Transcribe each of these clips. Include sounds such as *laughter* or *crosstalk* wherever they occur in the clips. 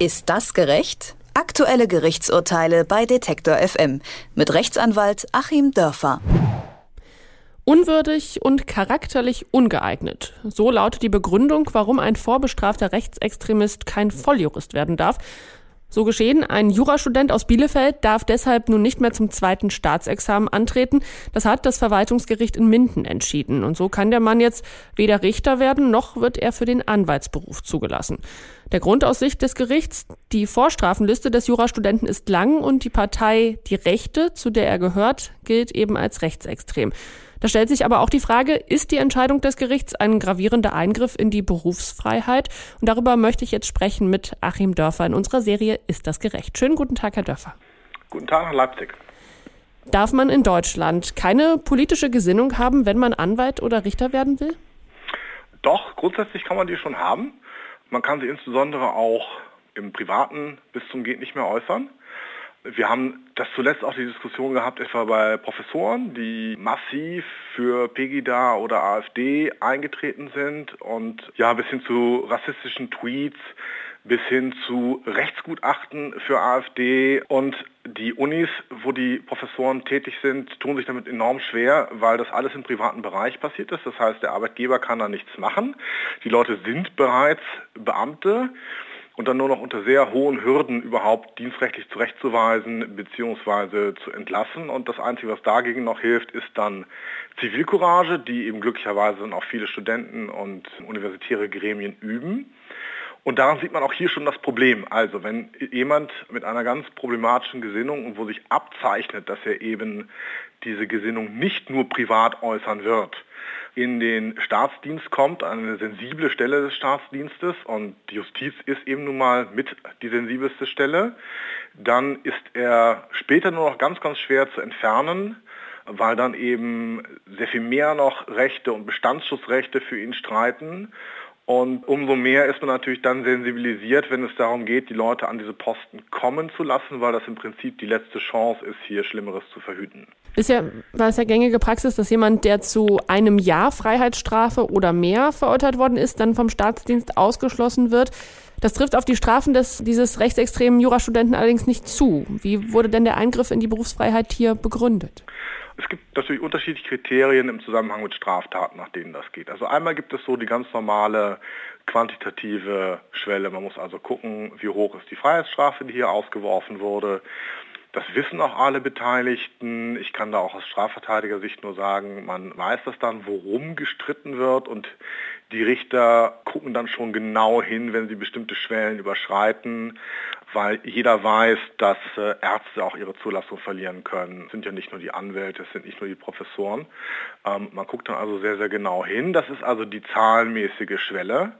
Ist das gerecht? Aktuelle Gerichtsurteile bei Detektor FM mit Rechtsanwalt Achim Dörfer. Unwürdig und charakterlich ungeeignet. So lautet die Begründung, warum ein vorbestrafter Rechtsextremist kein Volljurist werden darf. So geschehen, ein Jurastudent aus Bielefeld darf deshalb nun nicht mehr zum zweiten Staatsexamen antreten. Das hat das Verwaltungsgericht in Minden entschieden. Und so kann der Mann jetzt weder Richter werden, noch wird er für den Anwaltsberuf zugelassen. Der Grund aus Sicht des Gerichts, die Vorstrafenliste des Jurastudenten ist lang und die Partei Die Rechte, zu der er gehört, gilt eben als rechtsextrem. Da stellt sich aber auch die Frage, ist die Entscheidung des Gerichts ein gravierender Eingriff in die Berufsfreiheit? Und darüber möchte ich jetzt sprechen mit Achim Dörfer in unserer Serie Ist das gerecht? Schönen guten Tag, Herr Dörfer. Guten Tag nach Leipzig. Darf man in Deutschland keine politische Gesinnung haben, wenn man Anwalt oder Richter werden will? Doch, grundsätzlich kann man die schon haben. Man kann sie insbesondere auch im Privaten bis zum Geht nicht mehr äußern. Wir haben das zuletzt auch die Diskussion gehabt, etwa bei Professoren, die massiv für Pegida oder AfD eingetreten sind und ja, bis hin zu rassistischen Tweets, bis hin zu Rechtsgutachten für AfD und die Unis, wo die Professoren tätig sind, tun sich damit enorm schwer, weil das alles im privaten Bereich passiert ist. Das heißt, der Arbeitgeber kann da nichts machen. Die Leute sind bereits Beamte und dann nur noch unter sehr hohen Hürden überhaupt dienstrechtlich zurechtzuweisen bzw. zu entlassen. Und das Einzige, was dagegen noch hilft, ist dann Zivilcourage, die eben glücklicherweise dann auch viele Studenten und universitäre Gremien üben. Und daran sieht man auch hier schon das Problem. Also wenn jemand mit einer ganz problematischen Gesinnung und wo sich abzeichnet, dass er eben diese Gesinnung nicht nur privat äußern wird, in den Staatsdienst kommt, eine sensible Stelle des Staatsdienstes und die Justiz ist eben nun mal mit die sensibelste Stelle, dann ist er später nur noch ganz, ganz schwer zu entfernen, weil dann eben sehr viel mehr noch Rechte und Bestandsschutzrechte für ihn streiten und umso mehr ist man natürlich dann sensibilisiert, wenn es darum geht, die Leute an diese Posten kommen zu lassen, weil das im Prinzip die letzte Chance ist, hier Schlimmeres zu verhüten. Bisher war es ja gängige Praxis, dass jemand, der zu einem Jahr Freiheitsstrafe oder mehr verurteilt worden ist, dann vom Staatsdienst ausgeschlossen wird. Das trifft auf die Strafen des, dieses rechtsextremen Jurastudenten allerdings nicht zu. Wie wurde denn der Eingriff in die Berufsfreiheit hier begründet? Es gibt natürlich unterschiedliche Kriterien im Zusammenhang mit Straftaten, nach denen das geht. Also einmal gibt es so die ganz normale quantitative Schwelle. Man muss also gucken, wie hoch ist die Freiheitsstrafe, die hier ausgeworfen wurde. Das wissen auch alle Beteiligten. Ich kann da auch aus Strafverteidiger-Sicht nur sagen, man weiß das dann, worum gestritten wird und die Richter gucken dann schon genau hin, wenn sie bestimmte Schwellen überschreiten, weil jeder weiß, dass äh, Ärzte auch ihre Zulassung verlieren können. Es sind ja nicht nur die Anwälte, es sind nicht nur die Professoren. Ähm, man guckt dann also sehr, sehr genau hin. Das ist also die zahlenmäßige Schwelle.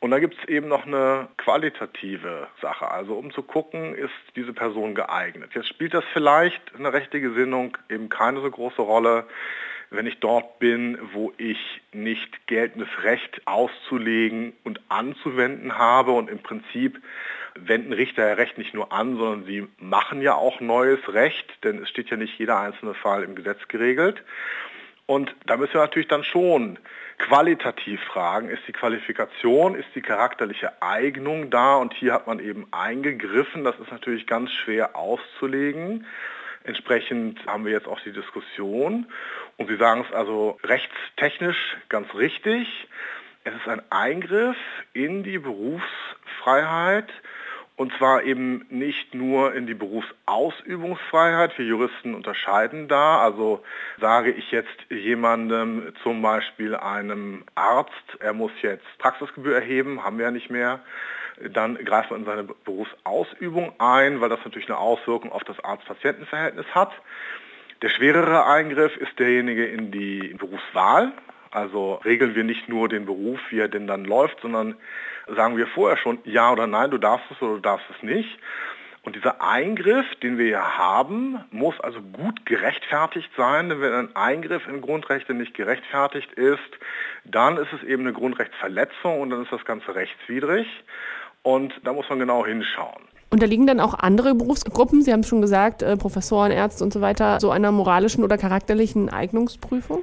Und da gibt es eben noch eine qualitative Sache, also um zu gucken, ist diese Person geeignet. Jetzt spielt das vielleicht eine rechte Gesinnung eben keine so große Rolle, wenn ich dort bin, wo ich nicht geltendes Recht auszulegen und anzuwenden habe und im Prinzip wenden Richter ja Recht nicht nur an, sondern sie machen ja auch neues Recht, denn es steht ja nicht jeder einzelne Fall im Gesetz geregelt. Und da müssen wir natürlich dann schon qualitativ fragen, ist die Qualifikation, ist die charakterliche Eignung da und hier hat man eben eingegriffen, das ist natürlich ganz schwer auszulegen. Entsprechend haben wir jetzt auch die Diskussion und Sie sagen es also rechtstechnisch ganz richtig. Es ist ein Eingriff in die Berufsfreiheit und zwar eben nicht nur in die Berufsausübungsfreiheit. Wir Juristen unterscheiden da. Also sage ich jetzt jemandem, zum Beispiel einem Arzt, er muss jetzt Praxisgebühr erheben, haben wir ja nicht mehr, dann greift man in seine Berufsausübung ein, weil das natürlich eine Auswirkung auf das Arzt-Patienten-Verhältnis hat. Der schwerere Eingriff ist derjenige in die Berufswahl. Also regeln wir nicht nur den Beruf, wie er denn dann läuft, sondern sagen wir vorher schon ja oder nein, du darfst es oder du darfst es nicht. Und dieser Eingriff, den wir ja haben, muss also gut gerechtfertigt sein. Denn wenn ein Eingriff in Grundrechte nicht gerechtfertigt ist, dann ist es eben eine Grundrechtsverletzung und dann ist das Ganze rechtswidrig. Und da muss man genau hinschauen. Unterliegen dann auch andere Berufsgruppen, Sie haben es schon gesagt, äh, Professoren, Ärzte und so weiter, so einer moralischen oder charakterlichen Eignungsprüfung?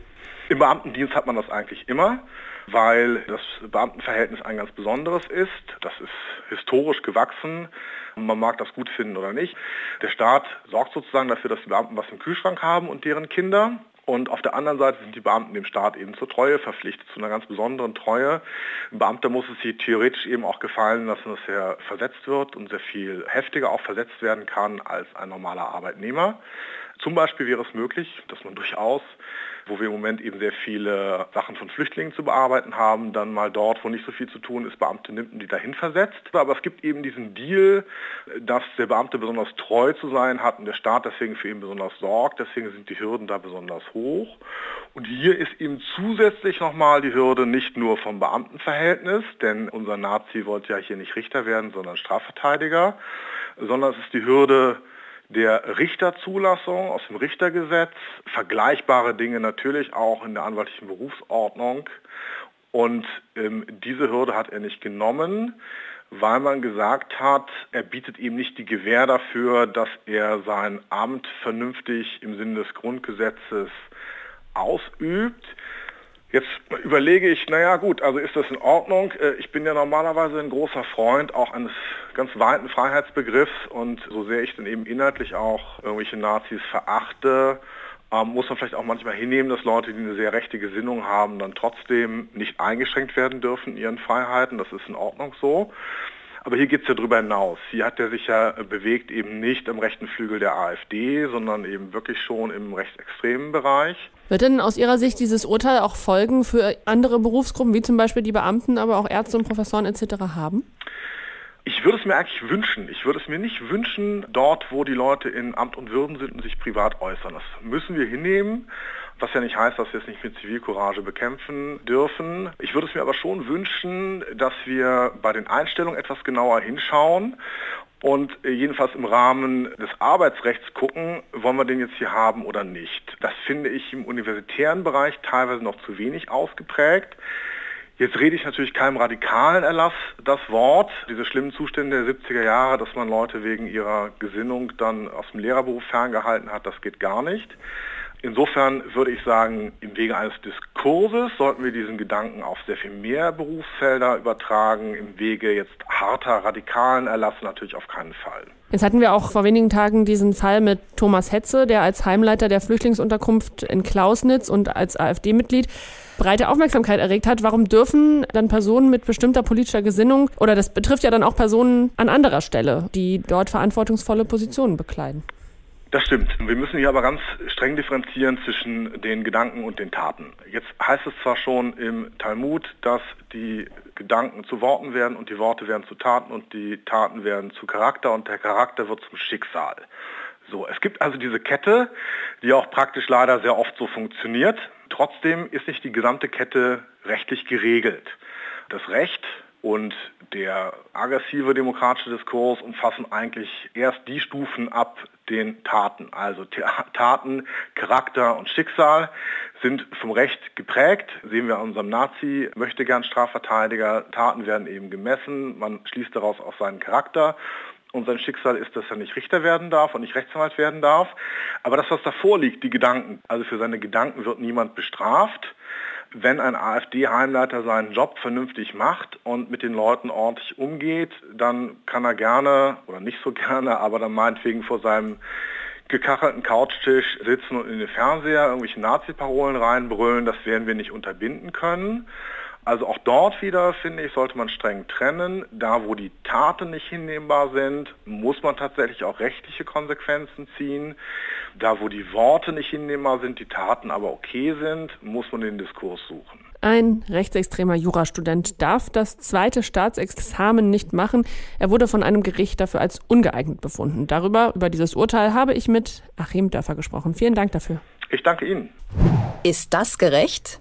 Im Beamtendienst hat man das eigentlich immer. weil das Beamtenverhältnis ein ganz besonderes ist. Das ist historisch gewachsen. Man mag das gut finden oder nicht. Der Staat sorgt sozusagen dafür, dass die Beamten was im Kühlschrank haben und deren Kinder. Und auf der anderen Seite sind die Beamten dem Staat eben zur Treue verpflichtet, zu einer ganz besonderen Treue. Ein Beamter muss es sich theoretisch eben auch gefallen lassen, dass er versetzt wird und sehr viel heftiger auch versetzt werden kann als ein normaler Arbeitnehmer. Zum Beispiel wäre es möglich, dass man durchaus wo wir im Moment eben sehr viele Sachen von Flüchtlingen zu bearbeiten haben, dann mal dort, wo nicht so viel zu tun ist, Beamte nimmt und die dahin versetzt. Aber es gibt eben diesen Deal, dass der Beamte besonders treu zu sein hat und der Staat deswegen für ihn besonders sorgt. Deswegen sind die Hürden da besonders hoch. Und hier ist eben zusätzlich nochmal die Hürde nicht nur vom Beamtenverhältnis, denn unser Nazi wollte ja hier nicht Richter werden, sondern Strafverteidiger, sondern es ist die Hürde der Richterzulassung aus dem Richtergesetz, vergleichbare Dinge natürlich auch in der anwaltlichen Berufsordnung. Und ähm, diese Hürde hat er nicht genommen, weil man gesagt hat, er bietet ihm nicht die Gewähr dafür, dass er sein Amt vernünftig im Sinne des Grundgesetzes ausübt. Jetzt überlege ich, naja gut, also ist das in Ordnung? Äh, ich bin ja normalerweise ein großer Freund auch eines ganz weiten Freiheitsbegriffs und so sehr ich dann eben inhaltlich auch irgendwelche Nazis verachte, ähm, muss man vielleicht auch manchmal hinnehmen, dass Leute, die eine sehr rechte Gesinnung haben, dann trotzdem nicht eingeschränkt werden dürfen in ihren Freiheiten. Das ist in Ordnung so. Aber hier geht es ja darüber hinaus. Hier hat er sich ja bewegt eben nicht im rechten Flügel der AfD, sondern eben wirklich schon im rechtsextremen Bereich. Wird denn aus Ihrer Sicht dieses Urteil auch Folgen für andere Berufsgruppen, wie zum Beispiel die Beamten, aber auch Ärzte und Professoren etc. haben? Ich würde es mir eigentlich wünschen. Ich würde es mir nicht wünschen, dort, wo die Leute in Amt und Würden sind und sich privat äußern. Das müssen wir hinnehmen was ja nicht heißt, dass wir es nicht mit Zivilcourage bekämpfen dürfen. Ich würde es mir aber schon wünschen, dass wir bei den Einstellungen etwas genauer hinschauen und jedenfalls im Rahmen des Arbeitsrechts gucken, wollen wir den jetzt hier haben oder nicht. Das finde ich im universitären Bereich teilweise noch zu wenig ausgeprägt. Jetzt rede ich natürlich keinem radikalen Erlass das Wort. Diese schlimmen Zustände der 70er Jahre, dass man Leute wegen ihrer Gesinnung dann aus dem Lehrerberuf ferngehalten hat, das geht gar nicht. Insofern würde ich sagen, im Wege eines Diskurses sollten wir diesen Gedanken auf sehr viel mehr Berufsfelder übertragen. Im Wege jetzt harter, radikalen Erlass natürlich auf keinen Fall. Jetzt hatten wir auch vor wenigen Tagen diesen Fall mit Thomas Hetze, der als Heimleiter der Flüchtlingsunterkunft in Klausnitz und als AfD-Mitglied breite Aufmerksamkeit erregt hat. Warum dürfen dann Personen mit bestimmter politischer Gesinnung, oder das betrifft ja dann auch Personen an anderer Stelle, die dort verantwortungsvolle Positionen bekleiden? Das stimmt. Wir müssen hier aber ganz streng differenzieren zwischen den Gedanken und den Taten. Jetzt heißt es zwar schon im Talmud, dass die Gedanken zu Worten werden und die Worte werden zu Taten und die Taten werden zu Charakter und der Charakter wird zum Schicksal. So, es gibt also diese Kette, die auch praktisch leider sehr oft so funktioniert. Trotzdem ist nicht die gesamte Kette rechtlich geregelt. Das Recht und der aggressive demokratische Diskurs umfassen eigentlich erst die Stufen ab den Taten. Also Taten, Charakter und Schicksal sind vom Recht geprägt. Sehen wir an unserem Nazi, möchte gern Strafverteidiger. Taten werden eben gemessen. Man schließt daraus auch seinen Charakter. Und sein Schicksal ist, dass er nicht Richter werden darf und nicht Rechtsanwalt werden darf. Aber das, was davor liegt, die Gedanken, also für seine Gedanken wird niemand bestraft wenn ein AfD-Heimleiter seinen Job vernünftig macht und mit den Leuten ordentlich umgeht, dann kann er gerne, oder nicht so *laughs* gerne, aber dann meinetwegen vor seinem gekachelten Couchtisch sitzen und in den Fernseher irgendwelche Nazi-Parolen reinbrüllen, das werden wir nicht unterbinden können. Also auch dort wieder, finde ich, sollte man streng trennen. Da, wo die Taten nicht hinnehmbar sind, muss man tatsächlich auch rechtliche Konsequenzen ziehen. Da, wo die Worte nicht hinnehmbar sind, die Taten aber okay sind, muss man den Diskurs suchen. Ein rechtsextremer Jurastudent darf das zweite Staatsexamen nicht machen. Er wurde von einem Gericht dafür als ungeeignet befunden. Darüber, über dieses Urteil, habe ich mit Achim Dörfer gesprochen. Vielen Dank dafür. Ich danke Ihnen. Ist das gerecht?